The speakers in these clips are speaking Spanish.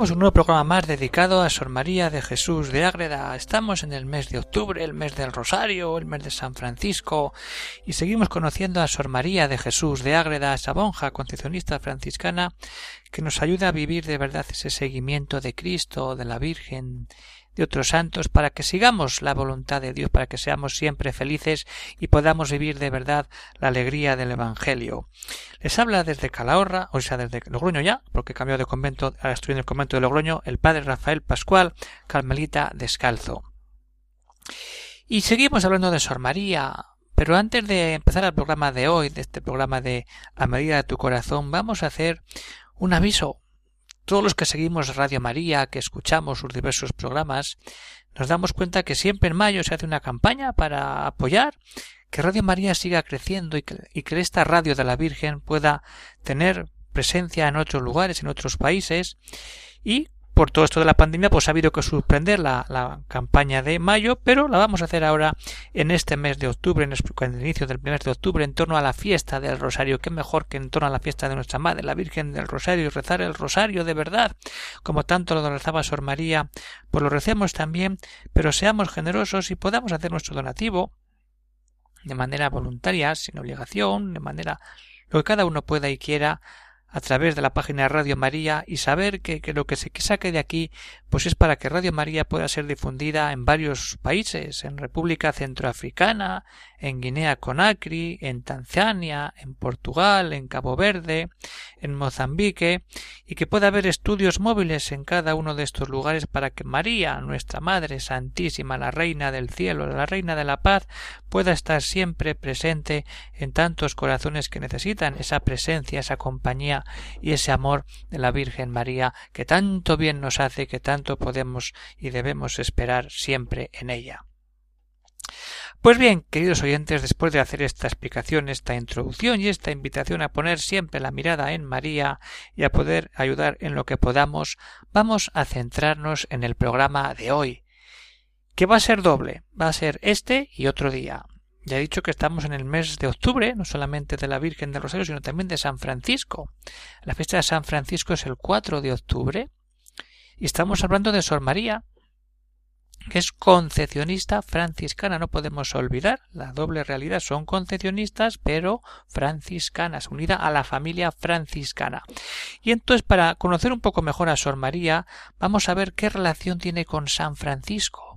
Un nuevo programa más dedicado a Sor María de Jesús de Ágreda. Estamos en el mes de octubre, el mes del Rosario, el mes de San Francisco, y seguimos conociendo a Sor María de Jesús de Ágreda, esa monja concepcionista franciscana que nos ayuda a vivir de verdad ese seguimiento de Cristo, de la Virgen, de otros santos, para que sigamos la voluntad de Dios, para que seamos siempre felices y podamos vivir de verdad la alegría del Evangelio. Les habla desde Calahorra, o sea, desde Logroño ya, porque cambió de convento, ahora estoy en el convento de Logroño, el padre Rafael Pascual, Carmelita Descalzo. Y seguimos hablando de Sor María, pero antes de empezar el programa de hoy, de este programa de A medida de tu corazón, vamos a hacer un aviso, todos los que seguimos Radio María, que escuchamos sus diversos programas, nos damos cuenta que siempre en mayo se hace una campaña para apoyar que Radio María siga creciendo y que, y que esta radio de la Virgen pueda tener presencia en otros lugares, en otros países y por todo esto de la pandemia, pues ha habido que suspender la, campaña de mayo, pero la vamos a hacer ahora en este mes de octubre, en el, inicio del mes de octubre, en torno a la fiesta del Rosario. Qué mejor que en torno a la fiesta de nuestra Madre, la Virgen del Rosario, y rezar el Rosario de verdad, como tanto lo rezaba Sor María, pues lo recemos también, pero seamos generosos y podamos hacer nuestro donativo de manera voluntaria, sin obligación, de manera lo que cada uno pueda y quiera a través de la página de Radio María y saber que, que, lo que se saque de aquí pues es para que Radio María pueda ser difundida en varios países, en República Centroafricana, en Guinea Conakry, en Tanzania, en Portugal, en Cabo Verde, en Mozambique, y que pueda haber estudios móviles en cada uno de estos lugares para que María, nuestra Madre Santísima, la Reina del Cielo, la Reina de la Paz, pueda estar siempre presente en tantos corazones que necesitan esa presencia, esa compañía y ese amor de la Virgen María que tanto bien nos hace, que tanto podemos y debemos esperar siempre en ella. Pues bien, queridos oyentes, después de hacer esta explicación, esta introducción y esta invitación a poner siempre la mirada en María y a poder ayudar en lo que podamos, vamos a centrarnos en el programa de hoy, que va a ser doble, va a ser este y otro día. Ya he dicho que estamos en el mes de octubre, no solamente de la Virgen del Rosario, sino también de San Francisco. La fiesta de San Francisco es el 4 de octubre y estamos hablando de Sor María, que es concepcionista franciscana. No podemos olvidar la doble realidad. Son concepcionistas, pero franciscanas, unida a la familia franciscana. Y entonces, para conocer un poco mejor a Sor María, vamos a ver qué relación tiene con San Francisco.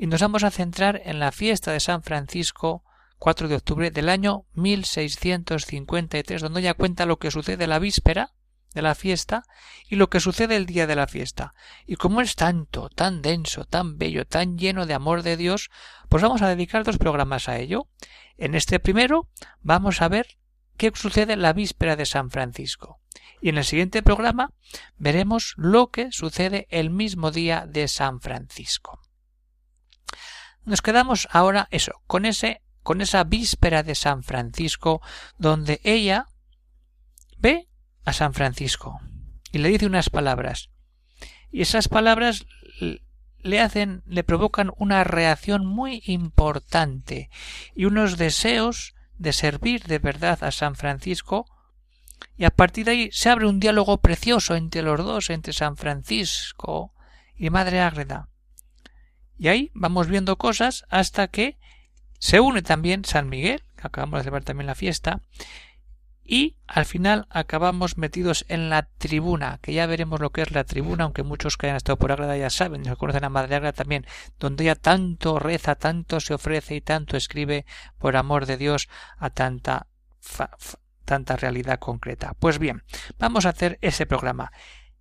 Y nos vamos a centrar en la fiesta de San Francisco 4 de octubre del año 1653, donde ella cuenta lo que sucede la víspera de la fiesta y lo que sucede el día de la fiesta. Y como es tanto, tan denso, tan bello, tan lleno de amor de Dios, pues vamos a dedicar dos programas a ello. En este primero vamos a ver qué sucede la víspera de San Francisco. Y en el siguiente programa veremos lo que sucede el mismo día de San Francisco. Nos quedamos ahora eso, con ese con esa víspera de San Francisco donde ella ve a San Francisco y le dice unas palabras. Y esas palabras le hacen, le provocan una reacción muy importante y unos deseos de servir de verdad a San Francisco y a partir de ahí se abre un diálogo precioso entre los dos, entre San Francisco y Madre Ágreda. Y ahí vamos viendo cosas hasta que se une también San Miguel, que acabamos de celebrar también la fiesta, y al final acabamos metidos en la tribuna, que ya veremos lo que es la tribuna, aunque muchos que hayan estado por Agrada ya saben, se conocen a Madre Agrada también, donde ella tanto reza, tanto se ofrece y tanto escribe por amor de Dios a tanta tanta realidad concreta. Pues bien, vamos a hacer ese programa.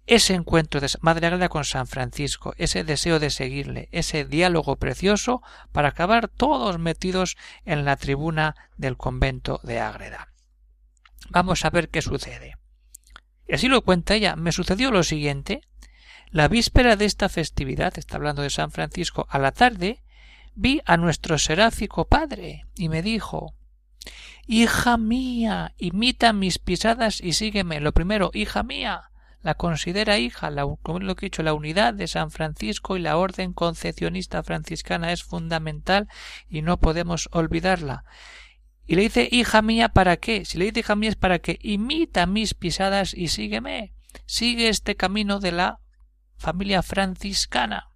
Ese encuentro de Madre Agrada con San Francisco, ese deseo de seguirle, ese diálogo precioso para acabar todos metidos en la tribuna del convento de Ágreda. Vamos a ver qué sucede. Y así lo cuenta ella. Me sucedió lo siguiente. La víspera de esta festividad, está hablando de San Francisco, a la tarde, vi a nuestro seráfico padre y me dijo Hija mía, imita mis pisadas y sígueme. Lo primero, hija mía, la considera hija, como lo que he dicho, la unidad de San Francisco y la orden concepcionista franciscana es fundamental y no podemos olvidarla. Y le dice hija mía para qué? Si le dice hija mía es para que imita mis pisadas y sígueme. Sigue este camino de la familia franciscana.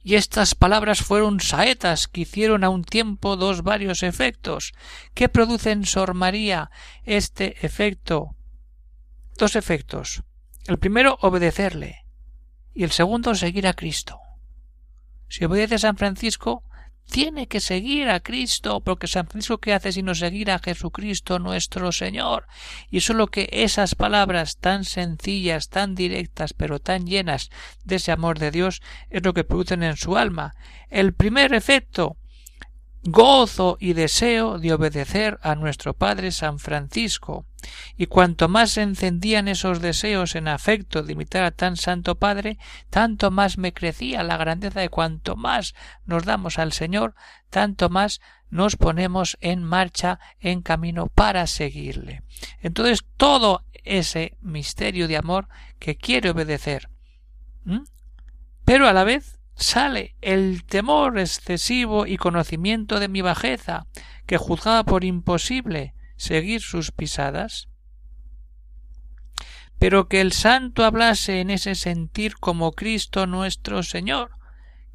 Y estas palabras fueron saetas que hicieron a un tiempo dos varios efectos. ¿Qué produce en Sor María este efecto? Dos efectos. El primero, obedecerle. Y el segundo, seguir a Cristo. Si obedece a San Francisco, tiene que seguir a Cristo, porque San Francisco ¿qué hace sino seguir a Jesucristo nuestro Señor? Y solo que esas palabras tan sencillas, tan directas, pero tan llenas de ese amor de Dios, es lo que producen en su alma. El primer efecto, gozo y deseo de obedecer a nuestro Padre San Francisco. Y cuanto más se encendían esos deseos en afecto de imitar a tan santo Padre, tanto más me crecía la grandeza de cuanto más nos damos al Señor, tanto más nos ponemos en marcha, en camino para seguirle. Entonces todo ese misterio de amor que quiere obedecer, pero a la vez sale el temor excesivo y conocimiento de mi bajeza, que juzgaba por imposible seguir sus pisadas? Pero que el santo hablase en ese sentir como Cristo nuestro Señor,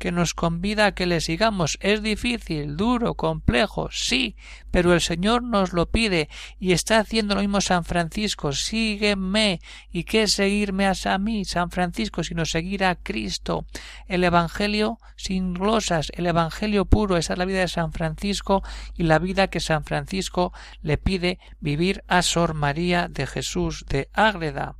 que nos convida a que le sigamos. Es difícil, duro, complejo, sí, pero el Señor nos lo pide y está haciendo lo mismo San Francisco. Sígueme. ¿Y qué seguirme a mí, San Francisco, sino seguir a Cristo? El Evangelio sin glosas, el Evangelio puro, esa es la vida de San Francisco y la vida que San Francisco le pide vivir a Sor María de Jesús de Ágreda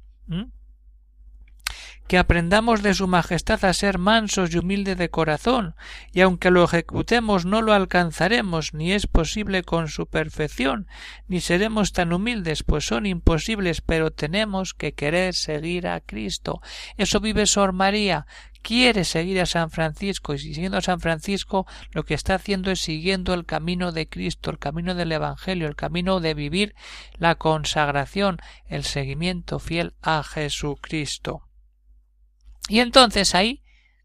que aprendamos de su majestad a ser mansos y humildes de corazón, y aunque lo ejecutemos no lo alcanzaremos, ni es posible con su perfección, ni seremos tan humildes, pues son imposibles, pero tenemos que querer seguir a Cristo. Eso vive Sor María, quiere seguir a San Francisco y siguiendo a San Francisco lo que está haciendo es siguiendo el camino de Cristo, el camino del Evangelio, el camino de vivir la consagración, el seguimiento fiel a Jesucristo. Y entonces ahí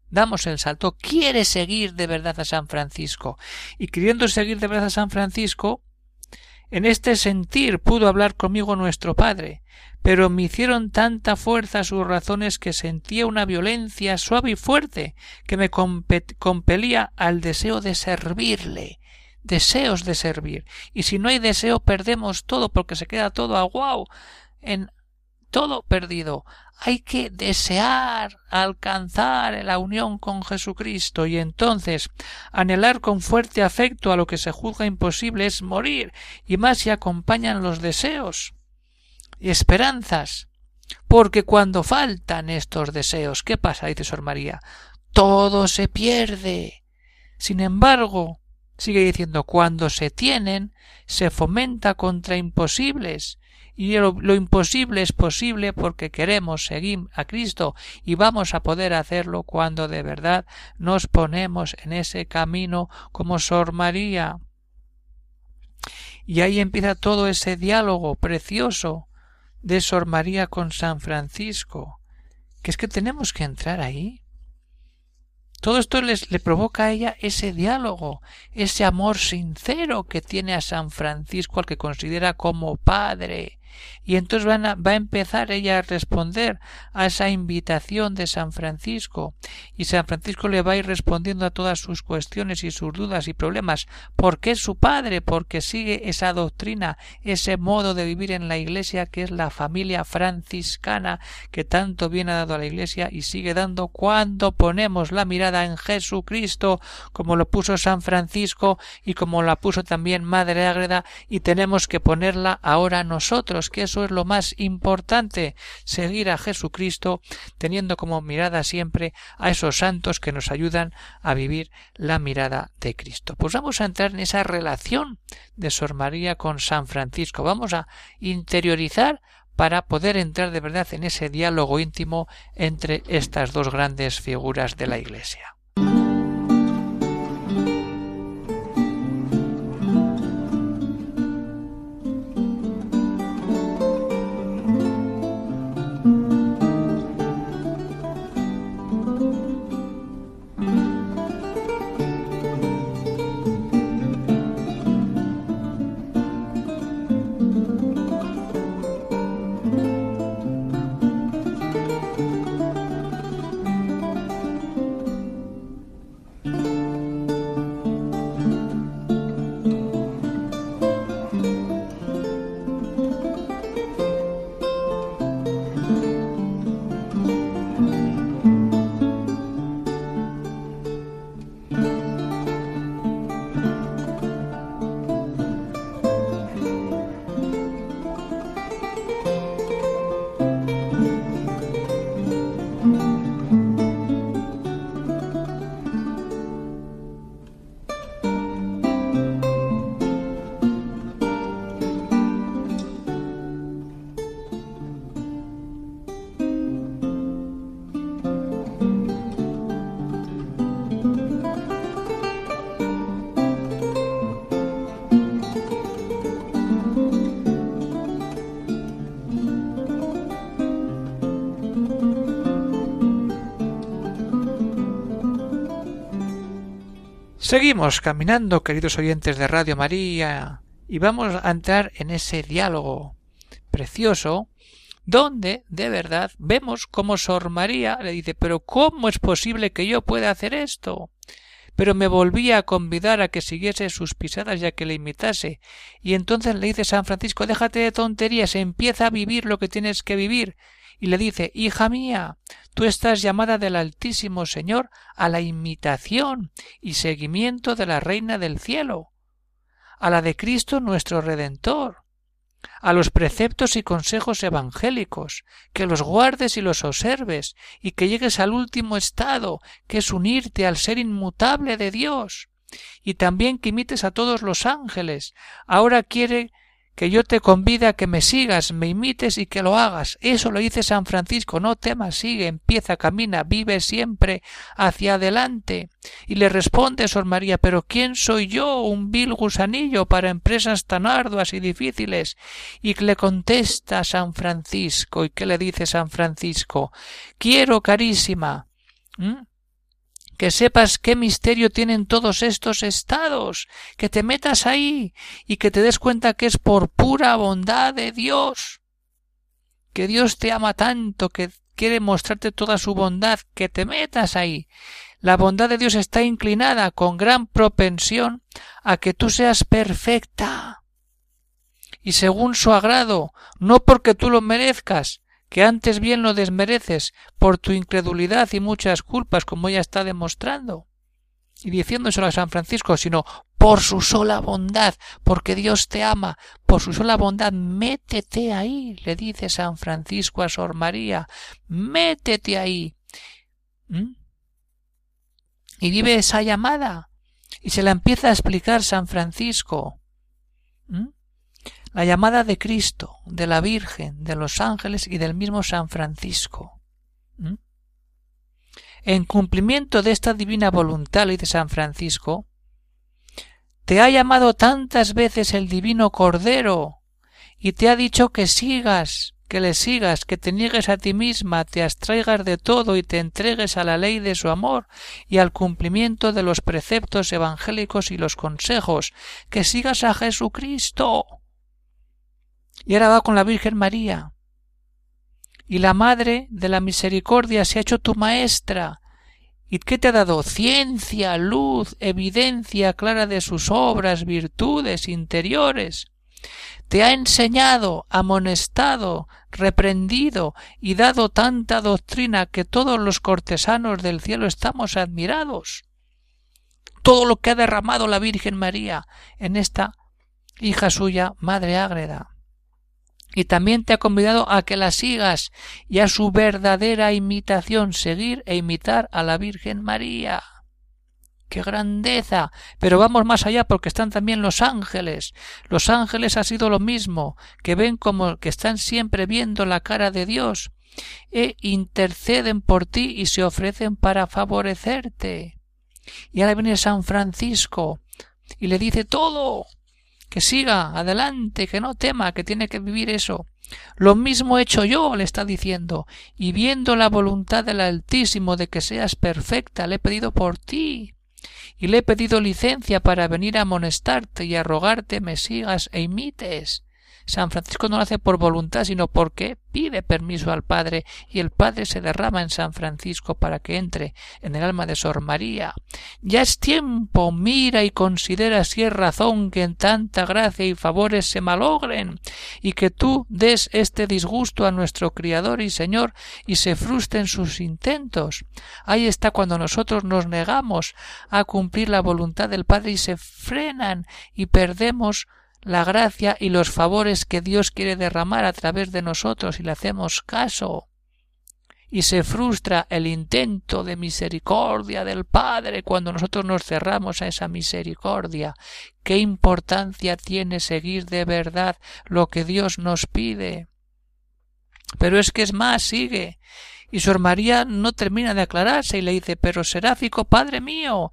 damos el salto. Quiere seguir de verdad a San Francisco. Y queriendo seguir de verdad a San Francisco, en este sentir pudo hablar conmigo nuestro Padre, pero me hicieron tanta fuerza sus razones que sentía una violencia suave y fuerte que me compelía al deseo de servirle, deseos de servir. Y si no hay deseo perdemos todo porque se queda todo aguao en todo perdido. Hay que desear alcanzar la unión con Jesucristo y entonces anhelar con fuerte afecto a lo que se juzga imposible es morir y más si acompañan los deseos y esperanzas. Porque cuando faltan estos deseos, ¿qué pasa? dice Sor María. Todo se pierde. Sin embargo, sigue diciendo, cuando se tienen, se fomenta contra imposibles y lo, imposible es posible porque queremos seguir a Cristo y vamos a poder hacerlo cuando de verdad nos ponemos en ese camino como Sor María. Y ahí empieza todo ese diálogo precioso de Sor María con San Francisco, que es que tenemos que entrar ahí. Todo esto les, le provoca a ella ese diálogo, ese amor sincero que tiene a San Francisco al que considera como padre, y entonces va a empezar ella a responder a esa invitación de San Francisco. Y San Francisco le va a ir respondiendo a todas sus cuestiones y sus dudas y problemas. Porque es su padre, porque sigue esa doctrina, ese modo de vivir en la Iglesia que es la familia franciscana que tanto bien ha dado a la Iglesia y sigue dando cuando ponemos la mirada en Jesucristo como lo puso San Francisco y como la puso también Madre Ágreda y tenemos que ponerla ahora nosotros que eso es lo más importante, seguir a Jesucristo, teniendo como mirada siempre a esos santos que nos ayudan a vivir la mirada de Cristo. Pues vamos a entrar en esa relación de Sor María con San Francisco. Vamos a interiorizar para poder entrar de verdad en ese diálogo íntimo entre estas dos grandes figuras de la Iglesia. Seguimos caminando, queridos oyentes de Radio María, y vamos a entrar en ese diálogo precioso donde, de verdad, vemos cómo Sor María le dice pero ¿cómo es posible que yo pueda hacer esto? Pero me volvía a convidar a que siguiese sus pisadas y a que le imitase. Y entonces le dice San Francisco déjate de tonterías, empieza a vivir lo que tienes que vivir. Y le dice Hija mía, tú estás llamada del Altísimo Señor a la imitación y seguimiento de la Reina del Cielo, a la de Cristo nuestro Redentor, a los preceptos y consejos evangélicos, que los guardes y los observes, y que llegues al último estado, que es unirte al ser inmutable de Dios, y también que imites a todos los ángeles. Ahora quiere que yo te convide a que me sigas, me imites y que lo hagas. Eso lo dice San Francisco. No temas, sigue, empieza, camina, vive siempre hacia adelante. Y le responde Sor María, pero ¿quién soy yo, un vil gusanillo, para empresas tan arduas y difíciles? Y le contesta San Francisco. ¿Y qué le dice San Francisco? Quiero, carísima que sepas qué misterio tienen todos estos estados, que te metas ahí y que te des cuenta que es por pura bondad de Dios, que Dios te ama tanto, que quiere mostrarte toda su bondad, que te metas ahí. La bondad de Dios está inclinada con gran propensión a que tú seas perfecta. Y según su agrado, no porque tú lo merezcas, que antes bien lo desmereces por tu incredulidad y muchas culpas, como ella está demostrando, y diciéndoselo a San Francisco, sino por su sola bondad, porque Dios te ama, por su sola bondad, métete ahí, le dice San Francisco a Sor María, métete ahí. ¿Mm? Y vive esa llamada, y se la empieza a explicar San Francisco. La llamada de Cristo, de la Virgen, de los ángeles y del mismo San Francisco. En cumplimiento de esta divina voluntad, y de San Francisco, te ha llamado tantas veces el divino Cordero y te ha dicho que sigas, que le sigas, que te niegues a ti misma, te abstraigas de todo y te entregues a la ley de su amor y al cumplimiento de los preceptos evangélicos y los consejos, que sigas a Jesucristo y ahora va con la Virgen María. Y la Madre de la Misericordia se ha hecho tu maestra. ¿Y qué te ha dado? Ciencia, luz, evidencia clara de sus obras, virtudes interiores. Te ha enseñado, amonestado, reprendido y dado tanta doctrina que todos los cortesanos del cielo estamos admirados. Todo lo que ha derramado la Virgen María en esta hija suya, Madre Ágreda y también te ha convidado a que la sigas y a su verdadera imitación seguir e imitar a la Virgen María. ¡Qué grandeza! Pero vamos más allá porque están también los ángeles. Los ángeles ha sido lo mismo, que ven como que están siempre viendo la cara de Dios e interceden por ti y se ofrecen para favorecerte. Y ahora viene San Francisco y le dice todo que siga adelante, que no tema, que tiene que vivir eso. Lo mismo he hecho yo, le está diciendo, y viendo la voluntad del Altísimo de que seas perfecta, le he pedido por ti, y le he pedido licencia para venir a amonestarte y a rogarte me sigas e imites. San Francisco no lo hace por voluntad, sino porque pide permiso al Padre y el Padre se derrama en San Francisco para que entre en el alma de Sor María. Ya es tiempo, mira y considera si es razón que en tanta gracia y favores se malogren y que tú des este disgusto a nuestro Criador y Señor y se frustren sus intentos. Ahí está cuando nosotros nos negamos a cumplir la voluntad del Padre y se frenan y perdemos la gracia y los favores que Dios quiere derramar a través de nosotros y le hacemos caso. Y se frustra el intento de misericordia del Padre cuando nosotros nos cerramos a esa misericordia. ¿Qué importancia tiene seguir de verdad lo que Dios nos pide? Pero es que es más, sigue. Y Sor María no termina de aclararse y le dice Pero Seráfico, Padre mío,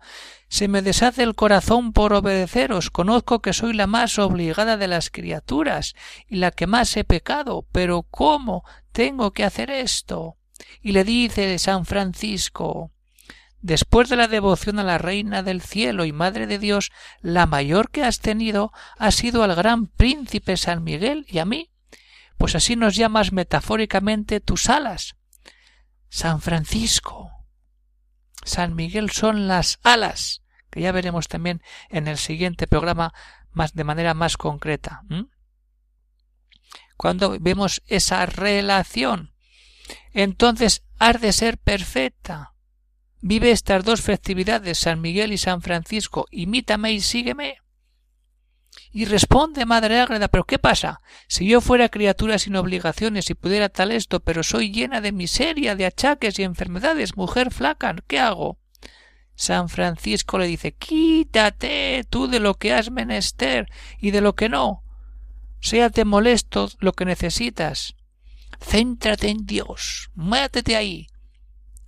se me deshace el corazón por obedeceros. Conozco que soy la más obligada de las criaturas y la que más he pecado. Pero ¿cómo tengo que hacer esto? Y le dice San Francisco después de la devoción a la Reina del Cielo y Madre de Dios, la mayor que has tenido ha sido al gran príncipe San Miguel y a mí. Pues así nos llamas metafóricamente tus alas. San Francisco. San Miguel son las alas, que ya veremos también en el siguiente programa más de manera más concreta. Cuando vemos esa relación, entonces has de ser perfecta Vive estas dos festividades, San Miguel y San Francisco, imítame y sígueme. Y responde, Madre Ágreda, pero ¿qué pasa? Si yo fuera criatura sin obligaciones y pudiera tal esto, pero soy llena de miseria, de achaques y enfermedades, mujer flaca, ¿qué hago? San Francisco le dice Quítate tú de lo que has menester y de lo que no. Séate molesto lo que necesitas. Céntrate en Dios. Métete ahí.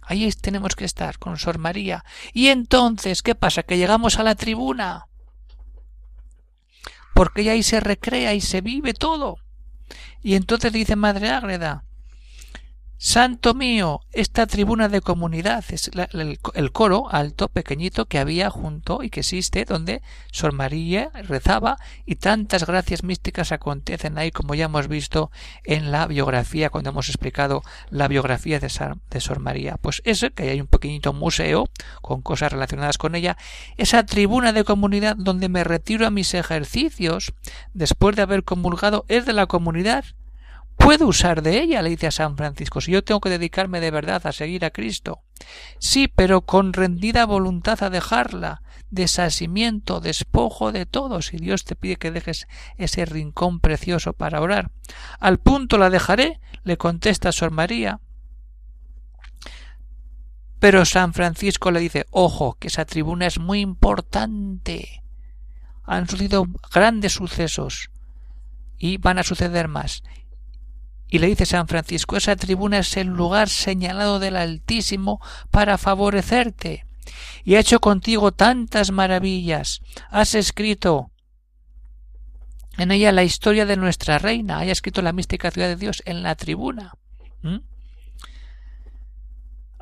Ahí tenemos que estar con Sor María. Y entonces, ¿qué pasa? Que llegamos a la tribuna. Porque ahí se recrea y se vive todo. Y entonces dice Madre Ágreda, Santo mío, esta tribuna de comunidad es el, coro alto, pequeñito que había junto y que existe, donde Sor María rezaba y tantas gracias místicas acontecen ahí, como ya hemos visto en la biografía, cuando hemos explicado la biografía de, de Sor María. Pues eso, que hay un pequeñito museo con cosas relacionadas con ella, esa tribuna de comunidad donde me retiro a mis ejercicios después de haber comulgado es de la comunidad puedo usar de ella, le dice a San Francisco, si yo tengo que dedicarme de verdad a seguir a Cristo. Sí, pero con rendida voluntad a dejarla, desasimiento, despojo de todo, si Dios te pide que dejes ese rincón precioso para orar. Al punto la dejaré, le contesta Sor María. Pero San Francisco le dice, ojo, que esa tribuna es muy importante. Han sucedido grandes sucesos y van a suceder más. Y le dice San Francisco, esa tribuna es el lugar señalado del Altísimo para favorecerte. Y ha hecho contigo tantas maravillas. Has escrito en ella la historia de nuestra reina. Haya escrito la mística ciudad de Dios en la tribuna.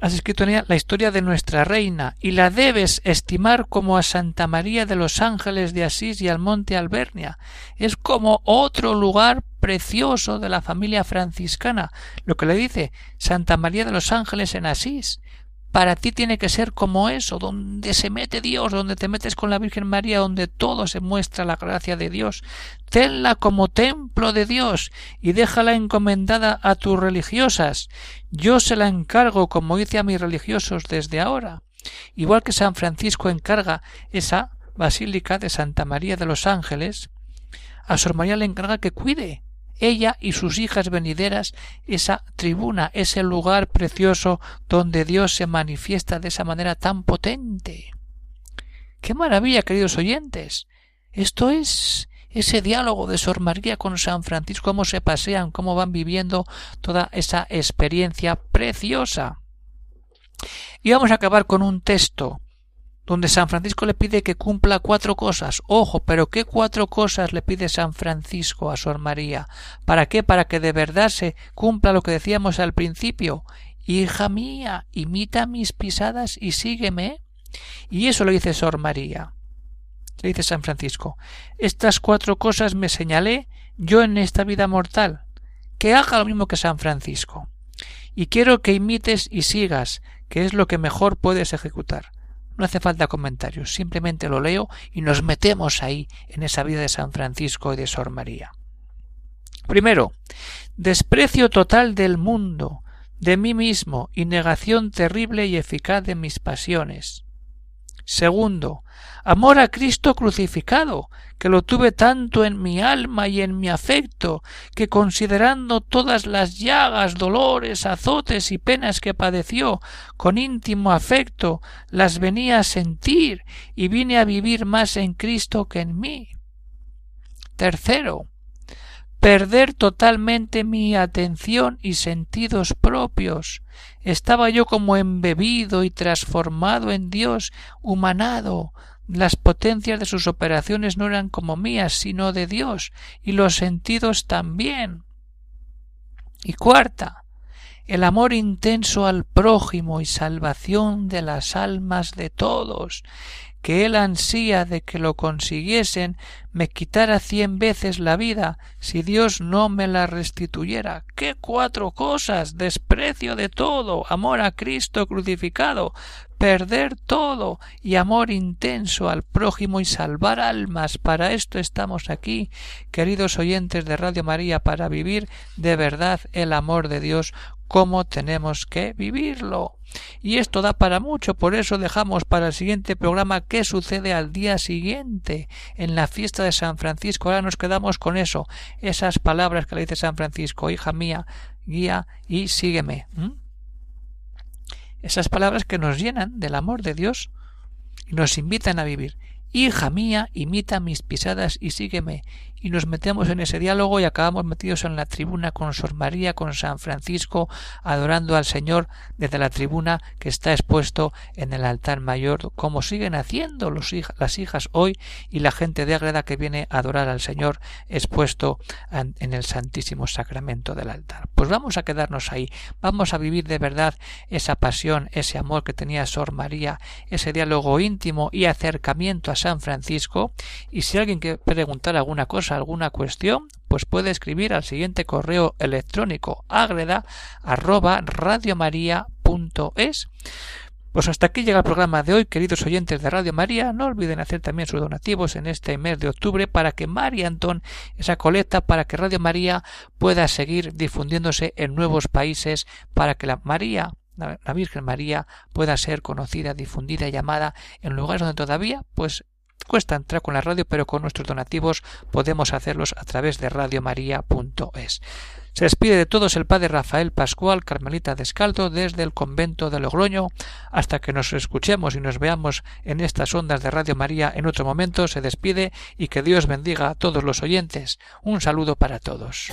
Has escrito en ella la historia de nuestra reina y la debes estimar como a Santa María de los Ángeles de Asís y al Monte Albernia. Es como otro lugar precioso de la familia franciscana. Lo que le dice Santa María de los Ángeles en Asís. Para ti tiene que ser como eso, donde se mete Dios, donde te metes con la Virgen María, donde todo se muestra la gracia de Dios. Tenla como templo de Dios y déjala encomendada a tus religiosas. Yo se la encargo, como hice a mis religiosos desde ahora. Igual que San Francisco encarga esa Basílica de Santa María de los Ángeles, a Sor María le encarga que cuide ella y sus hijas venideras esa tribuna, ese lugar precioso donde Dios se manifiesta de esa manera tan potente. ¡Qué maravilla, queridos oyentes! Esto es ese diálogo de Sor María con San Francisco, cómo se pasean, cómo van viviendo toda esa experiencia preciosa. Y vamos a acabar con un texto donde San Francisco le pide que cumpla cuatro cosas. Ojo, pero ¿qué cuatro cosas le pide San Francisco a Sor María? ¿Para qué? Para que de verdad se cumpla lo que decíamos al principio. Hija mía, imita mis pisadas y sígueme. Y eso lo dice Sor María. Le dice San Francisco. Estas cuatro cosas me señalé yo en esta vida mortal. Que haga lo mismo que San Francisco. Y quiero que imites y sigas, que es lo que mejor puedes ejecutar. No hace falta comentarios, simplemente lo leo y nos metemos ahí en esa vida de San Francisco y de Sor María. Primero, desprecio total del mundo, de mí mismo y negación terrible y eficaz de mis pasiones. Segundo, amor a Cristo crucificado, que lo tuve tanto en mi alma y en mi afecto, que considerando todas las llagas, dolores, azotes y penas que padeció, con íntimo afecto las venía a sentir y vine a vivir más en Cristo que en mí. Tercero, perder totalmente mi atención y sentidos propios. Estaba yo como embebido y transformado en Dios, humanado. Las potencias de sus operaciones no eran como mías, sino de Dios, y los sentidos también. Y cuarta, el amor intenso al prójimo y salvación de las almas de todos, que él ansía de que lo consiguiesen, me quitara cien veces la vida si Dios no me la restituyera. ¡Qué cuatro cosas! desprecio de todo, amor a Cristo crucificado, perder todo y amor intenso al prójimo y salvar almas. Para esto estamos aquí, queridos oyentes de Radio María, para vivir de verdad el amor de Dios cómo tenemos que vivirlo. Y esto da para mucho, por eso dejamos para el siguiente programa qué sucede al día siguiente, en la fiesta de San Francisco. Ahora nos quedamos con eso, esas palabras que le dice San Francisco, hija mía, guía y sígueme. Esas palabras que nos llenan del amor de Dios y nos invitan a vivir. Hija mía, imita mis pisadas y sígueme. Y nos metemos en ese diálogo y acabamos metidos en la tribuna con Sor María, con San Francisco, adorando al Señor desde la tribuna que está expuesto en el altar mayor, como siguen haciendo las hijas hoy y la gente de Ágreda que viene a adorar al Señor expuesto en el Santísimo Sacramento del altar. Pues vamos a quedarnos ahí, vamos a vivir de verdad esa pasión, ese amor que tenía Sor María, ese diálogo íntimo y acercamiento a San Francisco y si alguien quiere preguntar alguna cosa, alguna cuestión, pues puede escribir al siguiente correo electrónico agreda arroba radiomaria.es. Pues hasta aquí llega el programa de hoy, queridos oyentes de Radio María. No olviden hacer también sus donativos en este mes de octubre para que María Antón, esa colecta, para que Radio María pueda seguir difundiéndose en nuevos países, para que la María la, Virgen María pueda ser conocida, difundida y llamada en lugares donde todavía pues Cuesta entrar con la radio, pero con nuestros donativos podemos hacerlos a través de radiomaria.es. Se despide de todos el padre Rafael Pascual, Carmelita Descaldo, desde el convento de Logroño. Hasta que nos escuchemos y nos veamos en estas ondas de Radio María en otro momento, se despide y que Dios bendiga a todos los oyentes. Un saludo para todos.